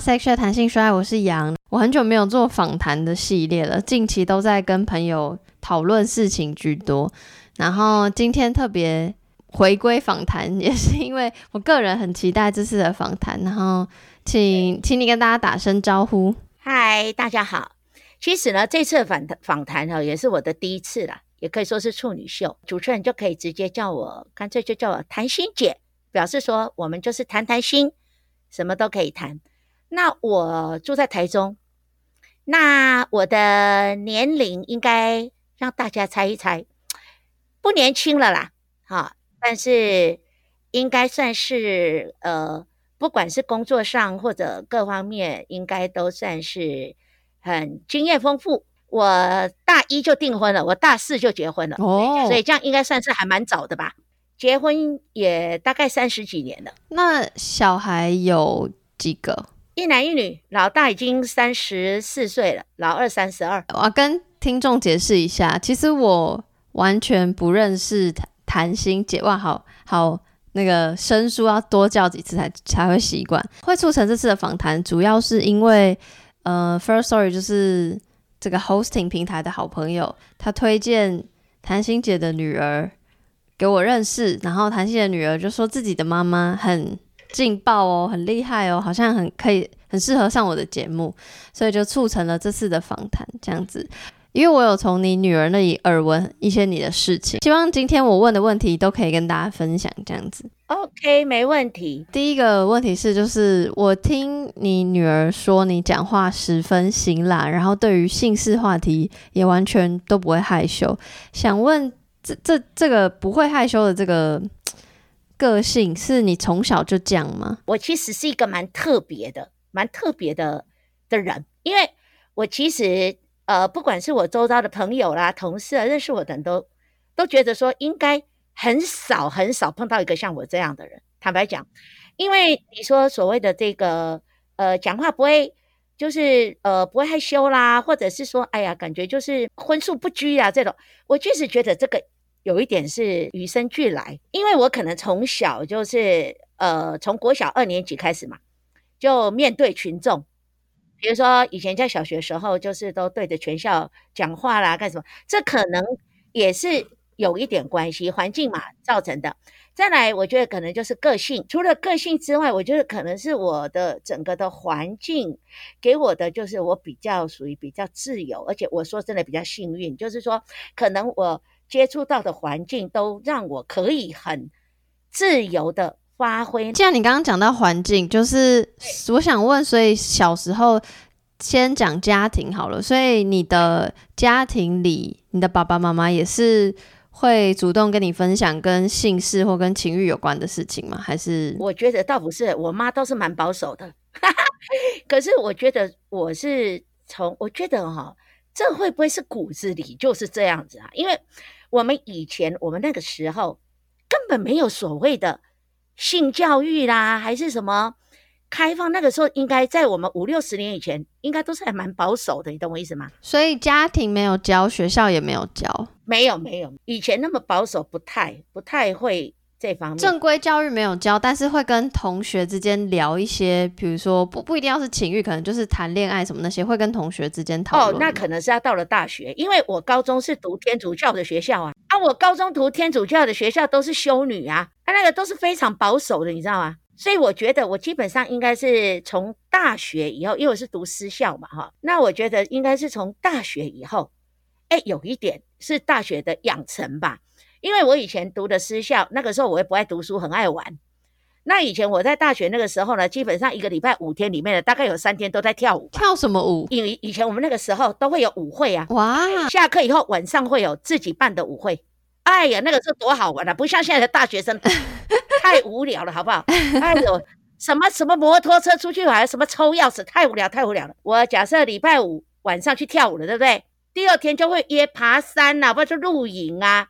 Sex Chat 谈性说爱，我是杨。我很久没有做访谈的系列了，近期都在跟朋友讨论事情居多。然后今天特别回归访谈，也是因为我个人很期待这次的访谈。然后请请你跟大家打声招呼。嗨，大家好。其实呢，这次的访访谈哈，也是我的第一次啦，也可以说是处女秀。主持人就可以直接叫我，干脆就叫我谈心姐，表示说我们就是谈谈心。什么都可以谈。那我住在台中，那我的年龄应该让大家猜一猜，不年轻了啦，哈，但是应该算是呃，不管是工作上或者各方面，应该都算是很经验丰富。我大一就订婚了，我大四就结婚了，哦，所以这样应该算是还蛮早的吧。结婚也大概三十几年了，那小孩有几个？一男一女，老大已经三十四岁了，老二三十二。我要跟听众解释一下，其实我完全不认识谈心姐，哇，好好那个生疏要多叫几次才才会习惯。会促成这次的访谈，主要是因为呃，Firstory 就是这个 hosting 平台的好朋友，他推荐谈心姐的女儿。给我认识，然后谈心的女儿就说自己的妈妈很劲爆哦，很厉害哦，好像很可以，很适合上我的节目，所以就促成了这次的访谈这样子。因为我有从你女儿那里耳闻一些你的事情，希望今天我问的问题都可以跟大家分享这样子。OK，没问题。第一个问题是，就是我听你女儿说你讲话十分辛辣，然后对于性事话题也完全都不会害羞，想问。这这这个不会害羞的这个个性，是你从小就这样吗？我其实是一个蛮特别的、蛮特别的的人，因为我其实呃，不管是我周遭的朋友啦、同事啊、认识我的人都都觉得说，应该很少很少碰到一个像我这样的人。坦白讲，因为你说所谓的这个呃，讲话不会就是呃不会害羞啦，或者是说哎呀，感觉就是荤素不拘啊这种，我确实觉得这个。有一点是与生俱来，因为我可能从小就是呃，从国小二年级开始嘛，就面对群众，比如说以前在小学时候，就是都对着全校讲话啦，干什么？这可能也是有一点关系，环境嘛造成的。再来，我觉得可能就是个性，除了个性之外，我觉得可能是我的整个的环境给我的，就是我比较属于比较自由，而且我说真的比较幸运，就是说可能我。接触到的环境都让我可以很自由的发挥。既然你刚刚讲到环境，就是我想问，所以小时候先讲家庭好了。所以你的家庭里，你的爸爸妈妈也是会主动跟你分享跟性事或跟情欲有关的事情吗？还是？我觉得倒不是，我妈都是蛮保守的。可是我觉得我是从，我觉得哈，这会不会是骨子里就是这样子啊？因为。我们以前，我们那个时候根本没有所谓的性教育啦，还是什么开放。那个时候应该在我们五六十年以前，应该都是还蛮保守的，你懂我意思吗？所以家庭没有教，学校也没有教，没有没有，以前那么保守，不太不太会。这方面正规教育没有教，但是会跟同学之间聊一些，比如说不不一定要是情欲，可能就是谈恋爱什么那些，会跟同学之间讨论。哦，那可能是要到了大学，因为我高中是读天主教的学校啊，啊，我高中读天主教的学校都是修女啊，啊，那个都是非常保守的，你知道吗？所以我觉得我基本上应该是从大学以后，因为我是读私校嘛，哈，那我觉得应该是从大学以后，哎，有一点是大学的养成吧。因为我以前读的私校，那个时候我也不爱读书，很爱玩。那以前我在大学那个时候呢，基本上一个礼拜五天里面呢，大概有三天都在跳舞。跳什么舞？因为以前我们那个时候都会有舞会啊。哇！下课以后晚上会有自己办的舞会。哎呀，那个时候多好玩啊！不像现在的大学生 太无聊了，好不好？哎呦，什么什么摩托车出去玩，什么抽钥匙，太无聊，太无聊了。我假设礼拜五晚上去跳舞了，对不对？第二天就会约爬山啊，或者露营啊。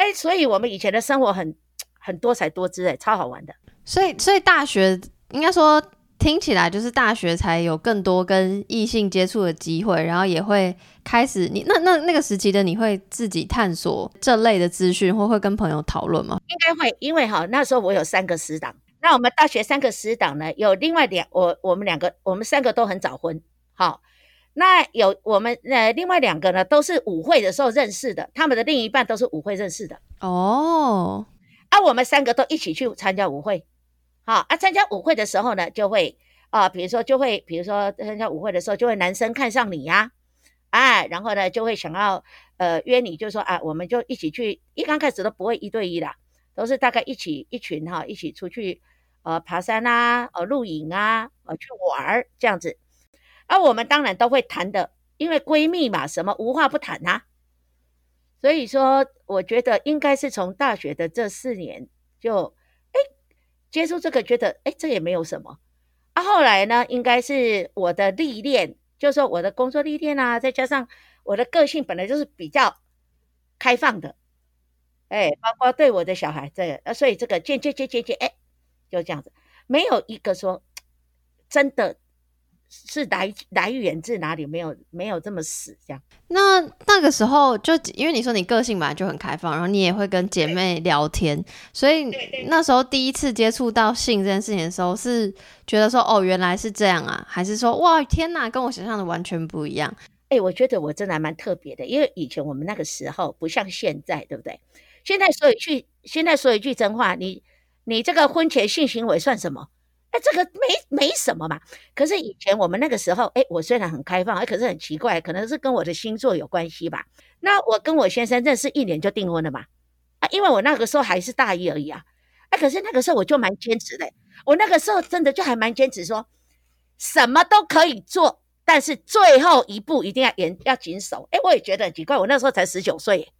哎，所以我们以前的生活很很多彩多姿，哎，超好玩的。所以，所以大学应该说听起来就是大学才有更多跟异性接触的机会，然后也会开始你那那那个时期的你会自己探索这类的资讯，或会跟朋友讨论吗？应该会，因为哈那时候我有三个死党，那我们大学三个死党呢，有另外两我我们两个我们三个都很早婚，好，那有我们呃另外两个呢都是舞会的时候认识的，他们的另一半都是舞会认识的。哦，啊，我们三个都一起去参加舞会，好啊，参加舞会的时候呢就会啊，比如说就会比如说参加舞会的时候就会男生看上你呀，啊，然后呢就会想要呃约你，就说啊，我们就一起去，一刚开始都不会一对一啦，都是大概一起一群哈一起出去。呃，爬山啊，呃，露营啊，呃，去玩儿这样子，而、啊、我们当然都会谈的，因为闺蜜嘛，什么无话不谈啊。所以说，我觉得应该是从大学的这四年就，哎，接触这个，觉得哎，这也没有什么。啊，后来呢，应该是我的历练，就是说我的工作历练啊，再加上我的个性本来就是比较开放的，哎，包括对我的小孩，这个，呃，所以这个渐渐渐渐渐，哎。就这样子，没有一个说真的是来来源自哪里，没有没有这么死这样。那那个时候就因为你说你个性本来就很开放，然后你也会跟姐妹聊天，所以那时候第一次接触到性这件事情的时候，是觉得说哦，原来是这样啊，还是说哇天哪，跟我想象的完全不一样？哎、欸，我觉得我真的还蛮特别的，因为以前我们那个时候不像现在，对不对？现在说一句，现在说一句真话，你。你这个婚前性行为算什么？哎，这个没没什么嘛。可是以前我们那个时候，哎，我虽然很开放，哎，可是很奇怪，可能是跟我的星座有关系吧。那我跟我先生认识一年就订婚了嘛？啊，因为我那个时候还是大一而已啊。哎，可是那个时候我就蛮坚持的，我那个时候真的就还蛮坚持说，什么都可以做，但是最后一步一定要严要谨守。哎，我也觉得很奇怪，我那时候才十九岁，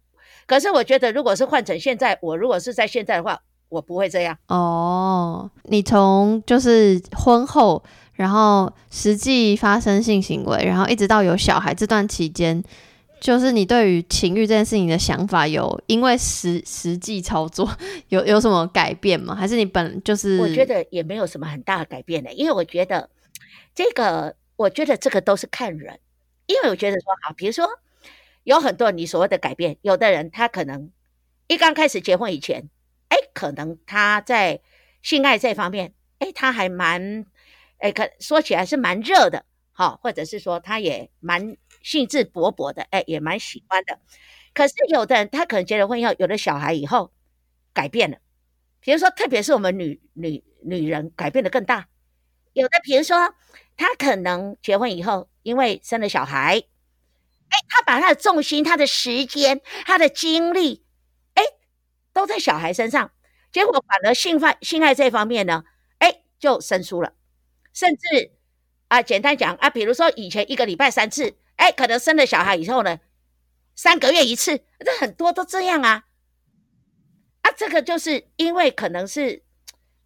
可是我觉得如果是换成现在，我如果是在现在的话。我不会这样哦。你从就是婚后，然后实际发生性行为，然后一直到有小孩这段期间，就是你对于情欲这件事情的想法有因为实实际操作有有什么改变吗？还是你本就是？我觉得也没有什么很大的改变的，因为我觉得这个，我觉得这个都是看人，因为我觉得说好，比如说有很多你所谓的改变，有的人他可能一刚开始结婚以前。可能他在性爱这方面，哎，他还蛮，哎，可说起来是蛮热的，好，或者是说他也蛮兴致勃勃的，哎，也蛮喜欢的。可是有的人，他可能结了婚以后，有了小孩以后，改变了。比如说，特别是我们女女女人，改变的更大。有的，比如说，他可能结婚以后，因为生了小孩，哎，他把他的重心、他的时间、他的精力。都在小孩身上，结果反而性犯性爱这方面呢，哎，就生疏了，甚至啊，简单讲啊，比如说以前一个礼拜三次，哎，可能生了小孩以后呢，三个月一次，这很多都这样啊，啊，这个就是因为可能是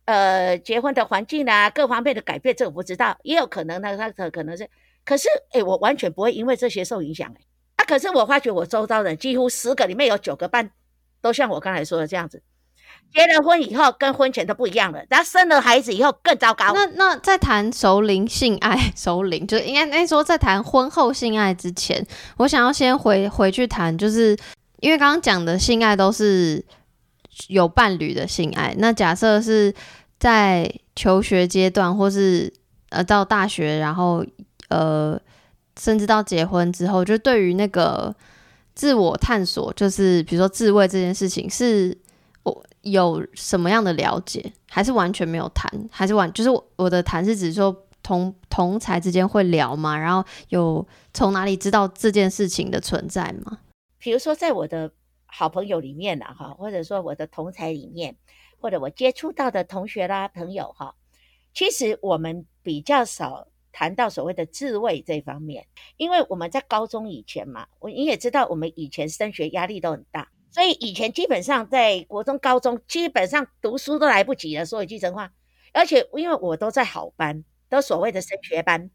呃结婚的环境啊，各方面的改变，这个不知道，也有可能呢，他可可能是，可是哎，我完全不会因为这些受影响哎，啊，可是我发觉我周遭人几乎十个里面有九个半。都像我刚才说的这样子，结了婚以后跟婚前都不一样了，然后生了孩子以后更糟糕。那那在谈熟龄性爱，熟龄就应该那时候在谈婚后性爱之前，我想要先回回去谈，就是因为刚刚讲的性爱都是有伴侣的性爱。那假设是在求学阶段，或是呃到大学，然后呃甚至到结婚之后，就对于那个。自我探索就是，比如说自慰这件事情，是有什么样的了解，还是完全没有谈，还是完就是我我的谈是指说同同才之间会聊吗？然后有从哪里知道这件事情的存在吗？比如说在我的好朋友里面啊，哈，或者说我的同才里面，或者我接触到的同学啦、朋友哈，其实我们比较少。谈到所谓的自慰这方面，因为我们在高中以前嘛，我你也知道，我们以前升学压力都很大，所以以前基本上在国中、高中基本上读书都来不及了。说一句真话，而且因为我都在好班，都所谓的升学班，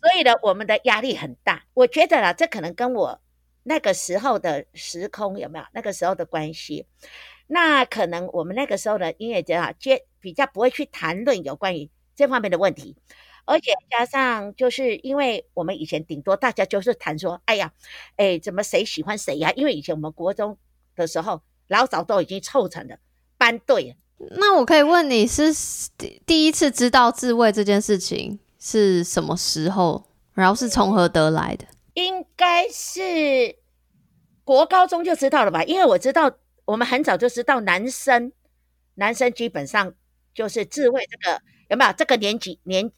所以呢，我们的压力很大。我觉得啦，这可能跟我那个时候的时空有没有那个时候的关系？那可能我们那个时候呢，因为这样接比较不会去谈论有关于这方面的问题。而且加上，就是因为我们以前顶多大家就是谈说，哎呀，哎，怎么谁喜欢谁呀？因为以前我们国中的时候，老早都已经凑成了班队，那我可以问你是第第一次知道自慰这件事情是什么时候？然后是从何得来的？应该是国高中就知道了吧？因为我知道我们很早就知道男生，男生基本上就是自慰这个有没有？这个年纪年。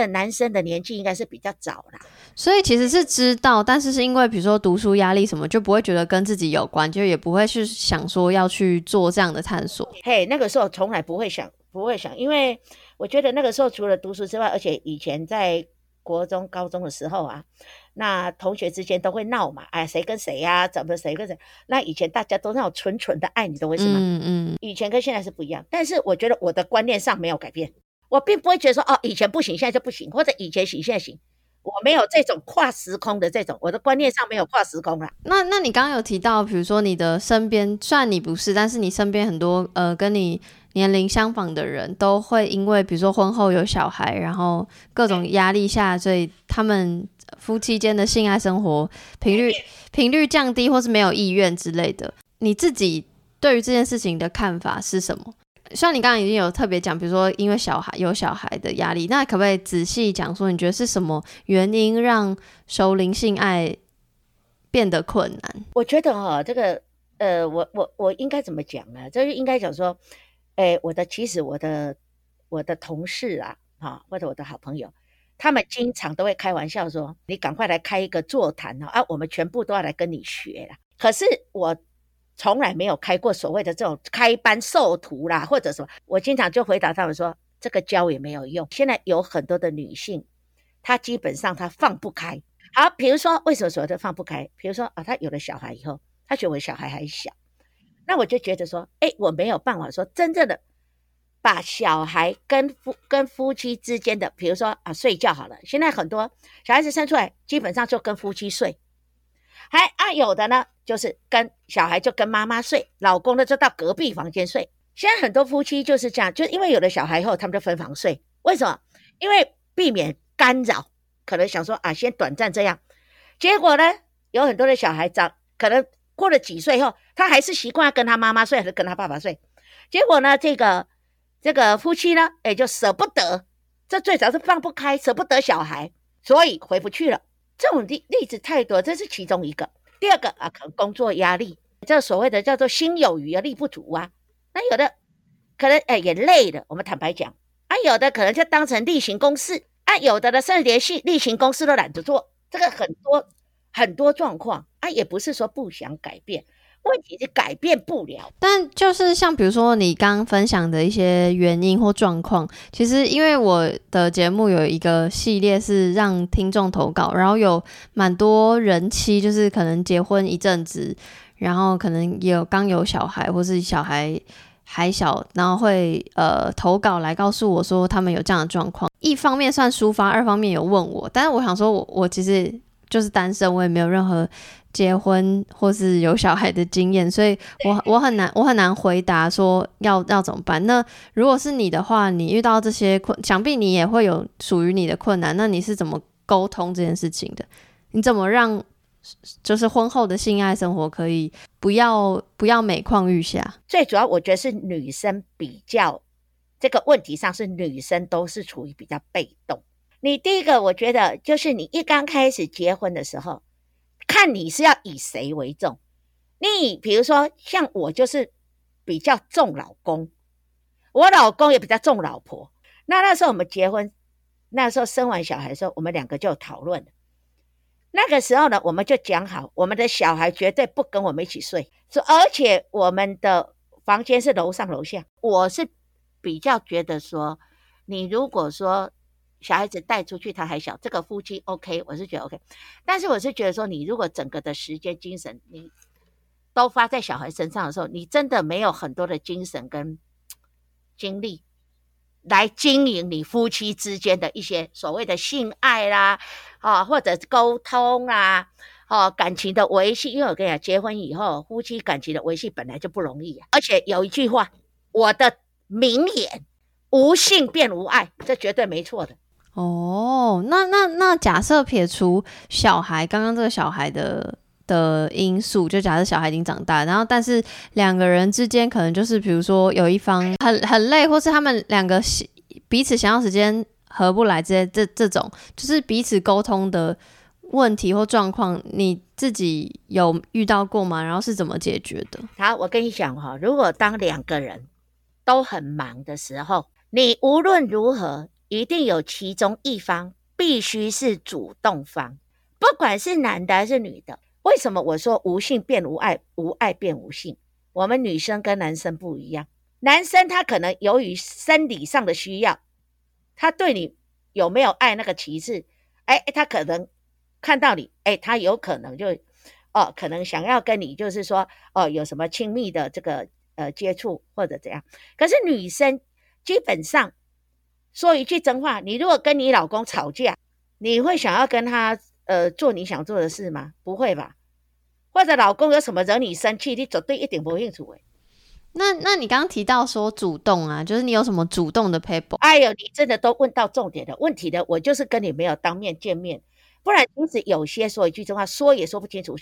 的男生的年纪应该是比较早啦，所以其实是知道，但是是因为比如说读书压力什么，就不会觉得跟自己有关，就也不会去想说要去做这样的探索。嘿，那个时候从来不会想，不会想，因为我觉得那个时候除了读书之外，而且以前在国中、高中的时候啊，那同学之间都会闹嘛，哎，谁跟谁呀、啊？怎么谁跟谁？那以前大家都那种纯纯的爱，你都会什么？嗯嗯。以前跟现在是不一样，但是我觉得我的观念上没有改变。我并不会觉得说哦，以前不行，现在就不行，或者以前行，现在行。我没有这种跨时空的这种，我的观念上没有跨时空啦。那那你刚刚有提到，比如说你的身边，虽然你不是，但是你身边很多呃跟你年龄相仿的人都会因为比如说婚后有小孩，然后各种压力下，所以他们夫妻间的性爱生活频率频率降低，或是没有意愿之类的。你自己对于这件事情的看法是什么？像你刚刚已经有特别讲，比如说因为小孩有小孩的压力，那可不可以仔细讲说，你觉得是什么原因让熟龄性爱变得困难？我觉得哈、哦，这个呃，我我我应该怎么讲呢？就是应该讲说，哎，我的其实我的我的同事啊，哈，或者我的好朋友，他们经常都会开玩笑说，你赶快来开一个座谈啊，我们全部都要来跟你学啦。可是我。从来没有开过所谓的这种开班授徒啦，或者什么，我经常就回答他们说，这个教也没有用。现在有很多的女性，她基本上她放不开。好，比如说为什么所谓的放不开？比如说啊，她有了小孩以后，她觉得我小孩还小，那我就觉得说，哎，我没有办法说真正的把小孩跟夫跟夫妻之间的，比如说啊睡觉好了，现在很多小孩子生出来，基本上就跟夫妻睡。还啊，有的呢，就是跟小孩就跟妈妈睡，老公呢就到隔壁房间睡。现在很多夫妻就是这样，就因为有了小孩后，他们就分房睡。为什么？因为避免干扰，可能想说啊，先短暂这样。结果呢，有很多的小孩长，可能过了几岁后，他还是习惯跟他妈妈睡，还是跟他爸爸睡。结果呢，这个这个夫妻呢，也就舍不得，这最早是放不开，舍不得小孩，所以回不去了。这种例例子太多，这是其中一个。第二个啊，可能工作压力，这所谓的叫做心有余而力不足啊。那有的可能哎也累了，我们坦白讲啊，有的可能就当成例行公事啊，有的呢甚至连续例行公事都懒得做，这个很多很多状况啊，也不是说不想改变。问题是改变不了，但就是像比如说你刚刚分享的一些原因或状况，其实因为我的节目有一个系列是让听众投稿，然后有蛮多人妻，就是可能结婚一阵子，然后可能也有刚有小孩，或是小孩还小，然后会呃投稿来告诉我说他们有这样的状况，一方面算抒发，二方面有问我，但是我想说我我其实就是单身，我也没有任何。结婚或是有小孩的经验，所以我我很难我很难回答说要要怎么办。那如果是你的话，你遇到这些困，想必你也会有属于你的困难。那你是怎么沟通这件事情的？你怎么让就是婚后的性爱生活可以不要不要每况愈下？最主要我觉得是女生比较这个问题上是女生都是处于比较被动。你第一个我觉得就是你一刚开始结婚的时候。看你是要以谁为重，你比如说像我就是比较重老公，我老公也比较重老婆。那那时候我们结婚，那时候生完小孩的时候，我们两个就讨论。那个时候呢，我们就讲好，我们的小孩绝对不跟我们一起睡，说而且我们的房间是楼上楼下。我是比较觉得说，你如果说。小孩子带出去，他还小，这个夫妻 OK，我是觉得 OK，但是我是觉得说，你如果整个的时间、精神你都花在小孩身上的时候，你真的没有很多的精神跟精力来经营你夫妻之间的一些所谓的性爱啦，啊，或者沟通啦，哦，感情的维系。因为我跟你讲，结婚以后，夫妻感情的维系本来就不容易啊。而且有一句话，我的名言：无性便无爱，这绝对没错的。哦，那那那假设撇除小孩，刚刚这个小孩的的因素，就假设小孩已经长大，然后但是两个人之间可能就是比如说有一方很很累，或是他们两个彼此想要时间合不来这些这这种，就是彼此沟通的问题或状况，你自己有遇到过吗？然后是怎么解决的？好，我跟你讲哈，如果当两个人都很忙的时候，你无论如何一定有其中一方必须是主动方，不管是男的还是女的。为什么我说无性变无爱，无爱变无性？我们女生跟男生不一样，男生他可能由于生理上的需要，他对你有没有爱那个其次，哎，他可能看到你，哎，他有可能就哦，可能想要跟你就是说哦，有什么亲密的这个呃接触或者怎样。可是女生基本上说一句真话，你如果跟你老公吵架，你会想要跟他。呃，做你想做的事吗？不会吧？或者老公有什么惹你生气，你绝对一点不兴趣诶。那那你刚刚提到说主动啊，就是你有什么主动的撇步？哎呦，你真的都问到重点的问题的，我就是跟你没有当面见面，不然其实有些说一句真话，说也说不清楚。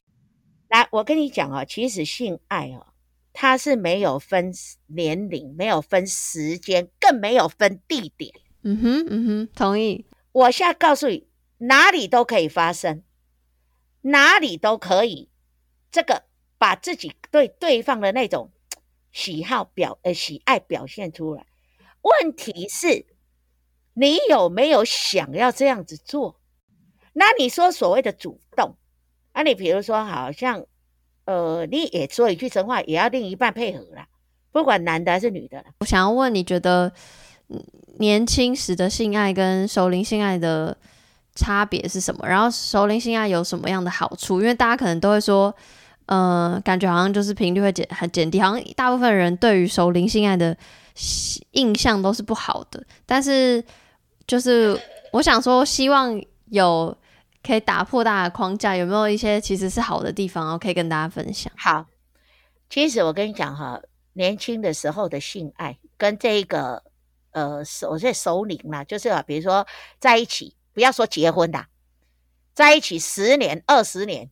来，我跟你讲啊，其实性爱啊，它是没有分年龄，没有分时间，更没有分地点。嗯哼，嗯哼，同意。我现在告诉你。哪里都可以发生，哪里都可以，这个把自己对对方的那种喜好表呃喜爱表现出来。问题是，你有没有想要这样子做？那你说所谓的主动，啊，你比如说，好像呃，你也说一句真话，也要另一半配合啦，不管男的还是女的。我想要问，你觉得年轻时的性爱跟熟龄性爱的？差别是什么？然后熟龄性爱有什么样的好处？因为大家可能都会说，呃，感觉好像就是频率会减很减低，好像大部分人对于熟龄性爱的印象都是不好的。但是就是我想说，希望有可以打破大家的框架，有没有一些其实是好的地方，然后可以跟大家分享？好，其实我跟你讲哈，年轻的时候的性爱跟这个呃，我说熟龄嘛，就是啊，比如说在一起。不要说结婚的，在一起十年、二十年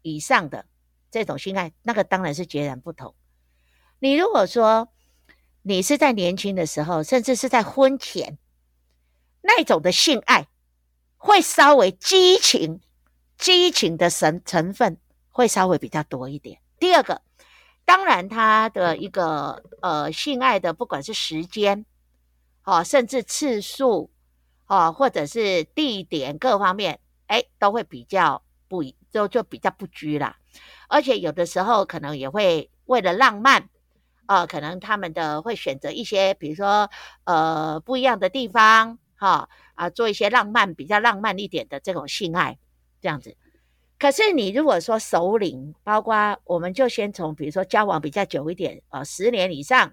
以上的这种性爱，那个当然是截然不同。你如果说你是在年轻的时候，甚至是在婚前那种的性爱，会稍微激情、激情的成成分会稍微比较多一点。第二个，当然他的一个呃性爱的，不管是时间，哦，甚至次数。哦，或者是地点各方面，哎，都会比较不，就就比较不拘啦。而且有的时候可能也会为了浪漫，啊，可能他们的会选择一些，比如说呃不一样的地方，哈、啊，做一些浪漫比较浪漫一点的这种性爱这样子。可是你如果说首领，包括我们就先从比如说交往比较久一点，呃，十年以上，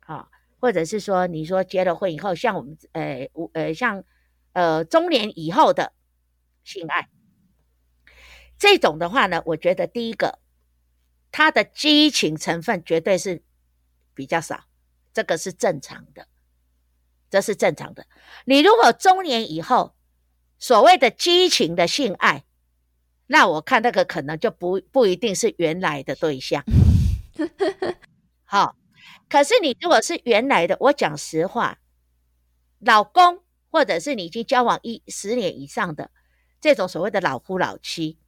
好、或者是说，你说结了婚以后，像我们，呃，呃，像，呃，中年以后的性爱，这种的话呢，我觉得第一个，它的激情成分绝对是比较少，这个是正常的，这是正常的。你如果中年以后，所谓的激情的性爱，那我看那个可能就不不一定是原来的对象，好。可是你如果是原来的，我讲实话，老公或者是你已经交往一十年以上的这种所谓的老夫老妻，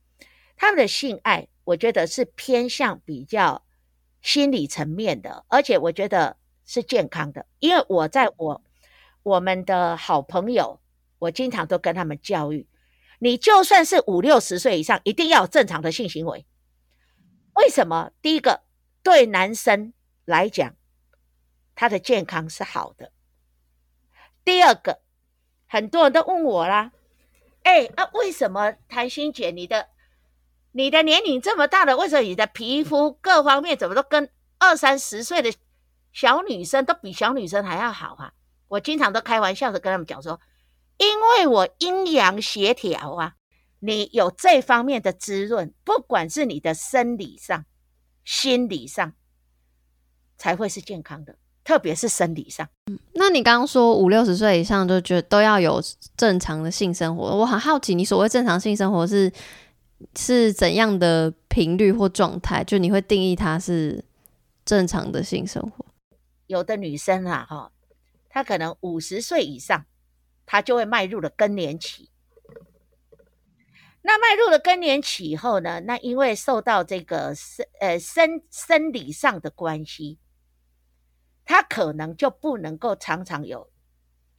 他们的性爱，我觉得是偏向比较心理层面的，而且我觉得是健康的。因为我在我我们的好朋友，我经常都跟他们教育，你就算是五六十岁以上，一定要有正常的性行为。为什么？第一个，对男生来讲。他的健康是好的。第二个，很多人都问我啦，哎啊，为什么谭心姐你的你的年龄这么大了，为什么你的皮肤各方面怎么都跟二三十岁的小女生都比小女生还要好啊？我经常都开玩笑的跟他们讲说，因为我阴阳协调啊，你有这方面的滋润，不管是你的生理上、心理上，才会是健康的。特别是生理上，嗯，那你刚刚说五六十岁以上就觉得都要有正常的性生活，我很好奇，你所谓正常性生活是是怎样的频率或状态？就你会定义它是正常的性生活？有的女生啊，哈，她可能五十岁以上，她就会迈入了更年期。那迈入了更年期以后呢，那因为受到这个生呃生生理上的关系，她可能就不能够常常有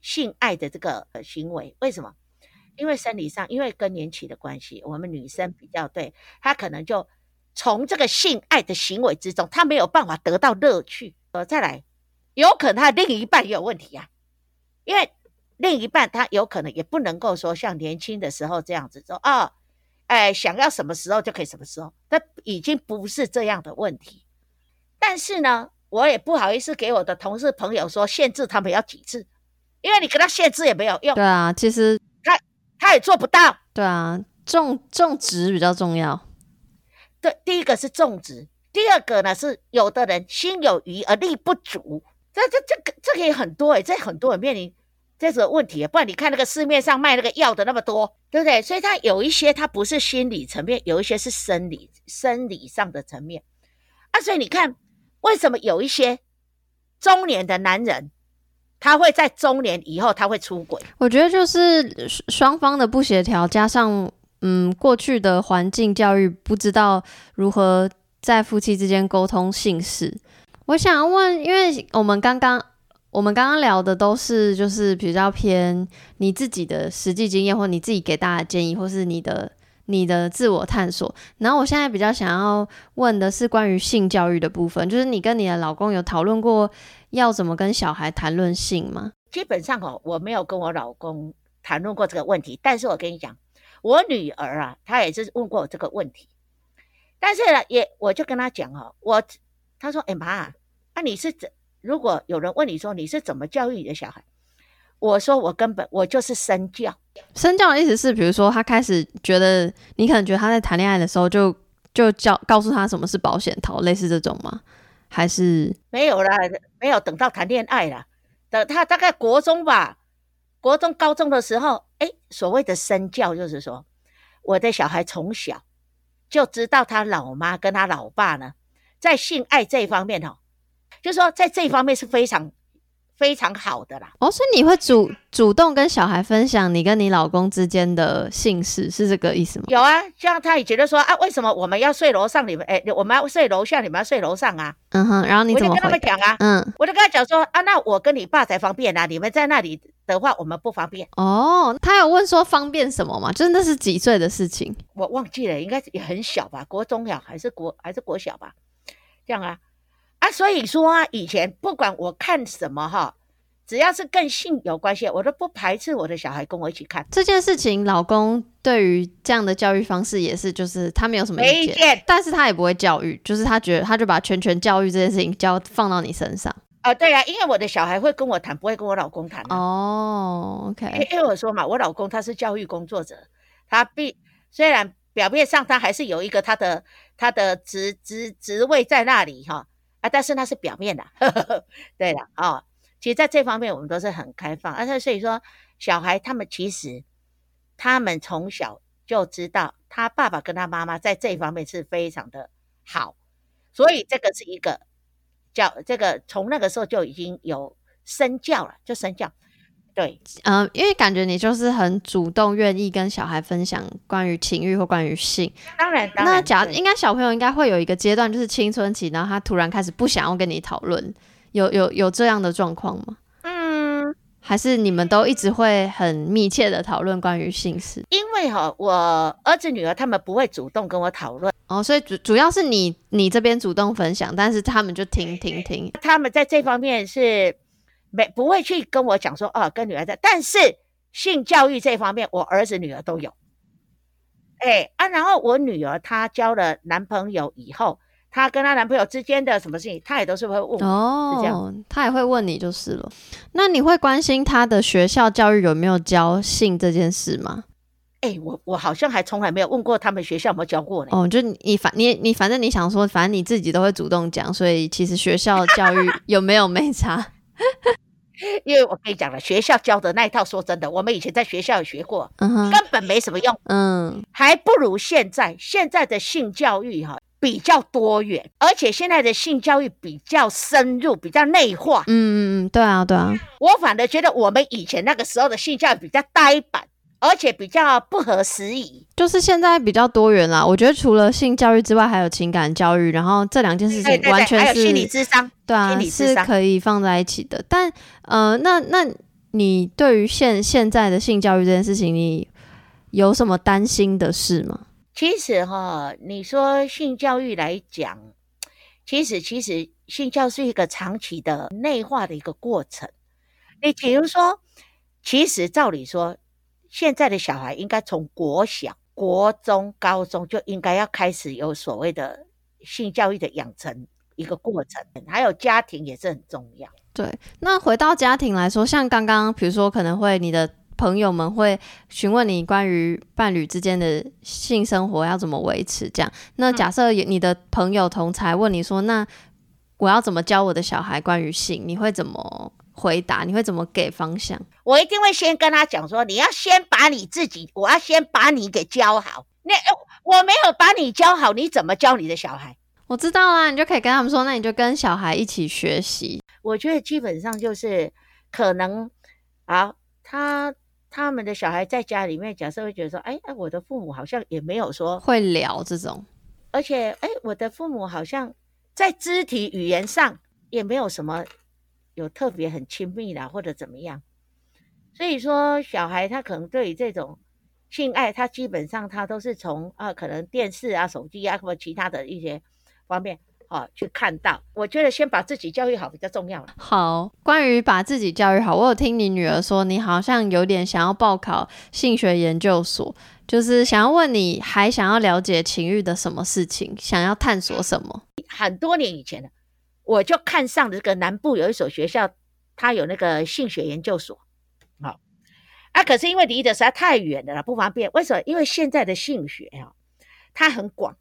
性爱的这个行为。为什么？因为生理上，因为更年期的关系，我们女生比较对，她可能就从这个性爱的行为之中，她没有办法得到乐趣。呃，再来，有可能她另一半也有问题呀、啊，因为另一半他有可能也不能够说像年轻的时候这样子说啊、哦，哎，想要什么时候就可以什么时候，那已经不是这样的问题。但是呢，我也不好意思给我的同事朋友说限制他们要几次，因为你给他限制也没有用。对啊，其实。他他也做不到。对啊，种种植比较重要。对，第一个是种植，第二个呢是有的人心有余而力不足。这这这个这个也很多诶，这很多人面临这种问题。不然你看那个市面上卖那个药的那么多，对不对？所以他有一些他不是心理层面，有一些是生理生理上的层面啊。所以你看，为什么有一些中年的男人？他会在中年以后，他会出轨。我觉得就是双方的不协调，加上嗯过去的环境教育不知道如何在夫妻之间沟通性事。我想要问，因为我们刚刚我们刚刚聊的都是就是比较偏你自己的实际经验，或你自己给大家的建议，或是你的你的自我探索。然后我现在比较想要问的是关于性教育的部分，就是你跟你的老公有讨论过。要怎么跟小孩谈论性吗？基本上哦，我没有跟我老公谈论过这个问题。但是我跟你讲，我女儿啊，她也是问过我这个问题。但是呢，也我就跟她讲哦，我她说：“哎妈，那、啊、你是怎？如果有人问你说你是怎么教育你的小孩？”我说：“我根本我就是身教。身教的意思是，比如说他开始觉得你可能觉得他在谈恋爱的时候就，就就教告诉他什么是保险套，类似这种吗？”还是没有啦，没有等到谈恋爱啦。等他大概国中吧，国中高中的时候，哎，所谓的身教就是说，我的小孩从小就知道他老妈跟他老爸呢，在性爱这一方面哦，就是说在这一方面是非常。非常好的啦。哦，所以你会主主动跟小孩分享你跟你老公之间的姓氏，是这个意思吗？有啊，这样他也觉得说啊，为什么我们要睡楼上，你们哎，我们要睡楼下，你们要睡楼上啊？嗯哼，然后你怎么我就跟他们讲啊？嗯，我就跟他讲说啊，那我跟你爸才方便啊，你们在那里的话，我们不方便。哦，他有问说方便什么吗？真的是几岁的事情？我忘记了，应该也很小吧，国中呀，还是国还是国小吧？这样啊。啊，所以说啊，以前不管我看什么哈，只要是跟性有关系，我都不排斥我的小孩跟我一起看这件事情。老公对于这样的教育方式也是，就是他没有什么意见，但是他也不会教育，就是他觉得他就把全权教育这件事情交放到你身上。啊、呃，对啊，因为我的小孩会跟我谈，不会跟我老公谈、啊。哦，OK，因为我说嘛，我老公他是教育工作者，他必虽然表面上他还是有一个他的他的职职职位在那里哈。但是那是表面的，呵 呵对了、哦，其实在这方面我们都是很开放，而且所以说小孩他们其实他们从小就知道他爸爸跟他妈妈在这方面是非常的好，所以这个是一个叫，这个从那个时候就已经有身教了，就身教。对，嗯、呃，因为感觉你就是很主动，愿意跟小孩分享关于情欲或关于性。当然，当然那假应该小朋友应该会有一个阶段，就是青春期，然后他突然开始不想要跟你讨论，有有有这样的状况吗？嗯，还是你们都一直会很密切的讨论关于性事？因为哈，我儿子女儿他们不会主动跟我讨论哦，所以主主要是你你这边主动分享，但是他们就听听听，他们在这方面是。没不会去跟我讲说哦，跟女儿在，但是性教育这方面，我儿子女儿都有。哎啊，然后我女儿她交了男朋友以后，她跟她男朋友之间的什么事情，她也都是会问我。哦，是这样，她也会问你就是了。那你会关心她的学校教育有没有教性这件事吗？哎，我我好像还从来没有问过他们学校有没有教过呢。哦，就你反你你反正你想说，反正你自己都会主动讲，所以其实学校教育 有没有没差。因为我跟你讲了，学校教的那一套，说真的，我们以前在学校有学过，嗯，根本没什么用，嗯，还不如现在现在的性教育哈比较多元，而且现在的性教育比较深入，比较内化，嗯嗯嗯，对啊对啊，我反而觉得我们以前那个时候的性教育比较呆板。而且比较不合时宜，就是现在比较多元啦。我觉得除了性教育之外，还有情感教育，然后这两件事情完全是心理智商，对啊，是可以放在一起的。但呃，那那你对于现现在的性教育这件事情，你有什么担心的事吗？其实哈，你说性教育来讲，其实其实性教是一个长期的内化的一个过程。你比如说，其实照理说。现在的小孩应该从国小、国中、高中就应该要开始有所谓的性教育的养成一个过程，还有家庭也是很重要。对，那回到家庭来说，像刚刚比如说可能会你的朋友们会询问你关于伴侣之间的性生活要怎么维持，这样。那假设你的朋友同才问你说，那我要怎么教我的小孩关于性？你会怎么？回答，你会怎么给方向？我一定会先跟他讲说，你要先把你自己，我要先把你给教好。那我没有把你教好，你怎么教你的小孩？我知道啦，你就可以跟他们说，那你就跟小孩一起学习。我觉得基本上就是可能啊，他他们的小孩在家里面，假设会觉得说，哎哎，我的父母好像也没有说会聊这种，而且哎，我的父母好像在肢体语言上也没有什么。有特别很亲密啦，或者怎么样，所以说小孩他可能对于这种性爱，他基本上他都是从啊可能电视啊、手机啊或其他的一些方面啊去看到。我觉得先把自己教育好比较重要。好，关于把自己教育好，我有听你女儿说，你好像有点想要报考性学研究所，就是想要问你还想要了解情欲的什么事情，想要探索什么？很多年以前的。我就看上这个南部有一所学校，它有那个性学研究所，好啊，可是因为离得实在太远了，不方便。为什么？因为现在的性学啊，它很广，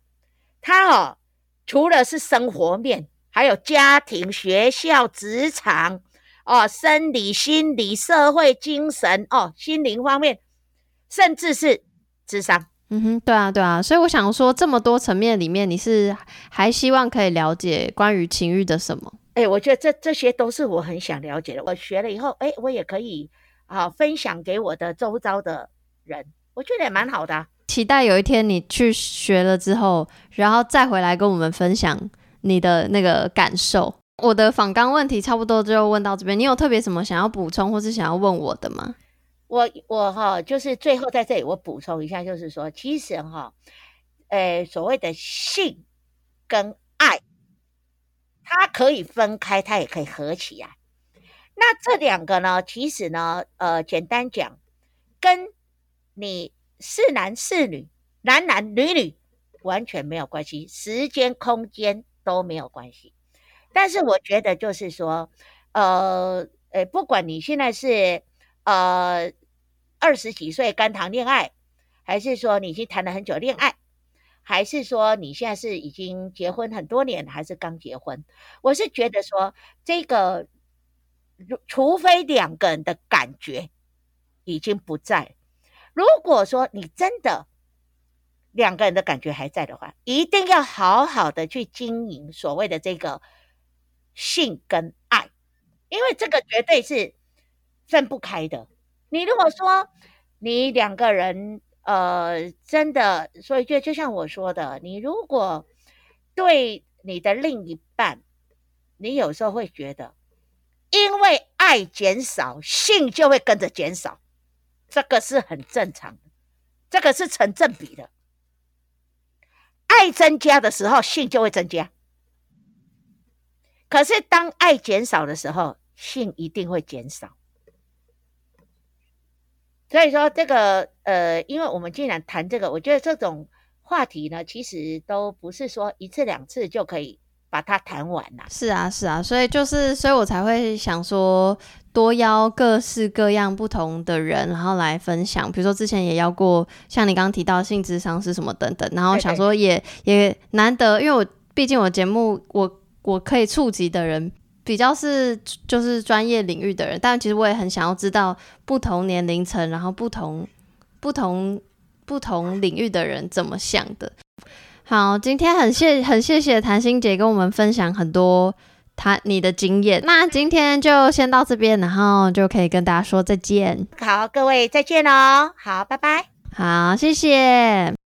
它哦，除了是生活面，还有家庭、学校、职场哦，生理、心理、社会、精神哦，心灵方面，甚至是智商。嗯哼，对啊，对啊，所以我想说，这么多层面里面，你是还希望可以了解关于情欲的什么？哎、欸，我觉得这这些都是我很想了解的。我学了以后，哎、欸，我也可以啊分享给我的周遭的人，我觉得也蛮好的、啊。期待有一天你去学了之后，然后再回来跟我们分享你的那个感受。我的访纲问题差不多就问到这边，你有特别什么想要补充或是想要问我的吗？我我哈，就是最后在这里我补充一下，就是说，其实哈，诶，所谓的性跟爱，它可以分开，它也可以合起来。那这两个呢，其实呢，呃，简单讲，跟你是男是女、男男女女完全没有关系，时间、空间都没有关系。但是我觉得就是说，呃，诶，不管你现在是。呃，二十几岁刚谈恋爱，还是说你已经谈了很久恋爱，还是说你现在是已经结婚很多年，还是刚结婚？我是觉得说，这个，除非两个人的感觉已经不在，如果说你真的两个人的感觉还在的话，一定要好好的去经营所谓的这个性跟爱，因为这个绝对是。分不开的。你如果说你两个人，呃，真的，所以就就像我说的，你如果对你的另一半，你有时候会觉得，因为爱减少，性就会跟着减少，这个是很正常的，这个是成正比的。爱增加的时候，性就会增加。可是当爱减少的时候，性一定会减少。所以说这个呃，因为我们既然谈这个，我觉得这种话题呢，其实都不是说一次两次就可以把它谈完了。是啊，是啊，所以就是，所以我才会想说，多邀各式各样不同的人，然后来分享。比如说之前也邀过，像你刚刚提到性智商是什么等等，然后想说也也难得，因为我毕竟我节目我我可以触及的人比较是就是专业领域的人，但其实我也很想要知道不同年龄层，然后不同不同不同领域的人怎么想的。好，今天很谢很谢谢谭心姐跟我们分享很多她你的经验。那今天就先到这边，然后就可以跟大家说再见。好，各位再见哦。好，拜拜。好，谢谢。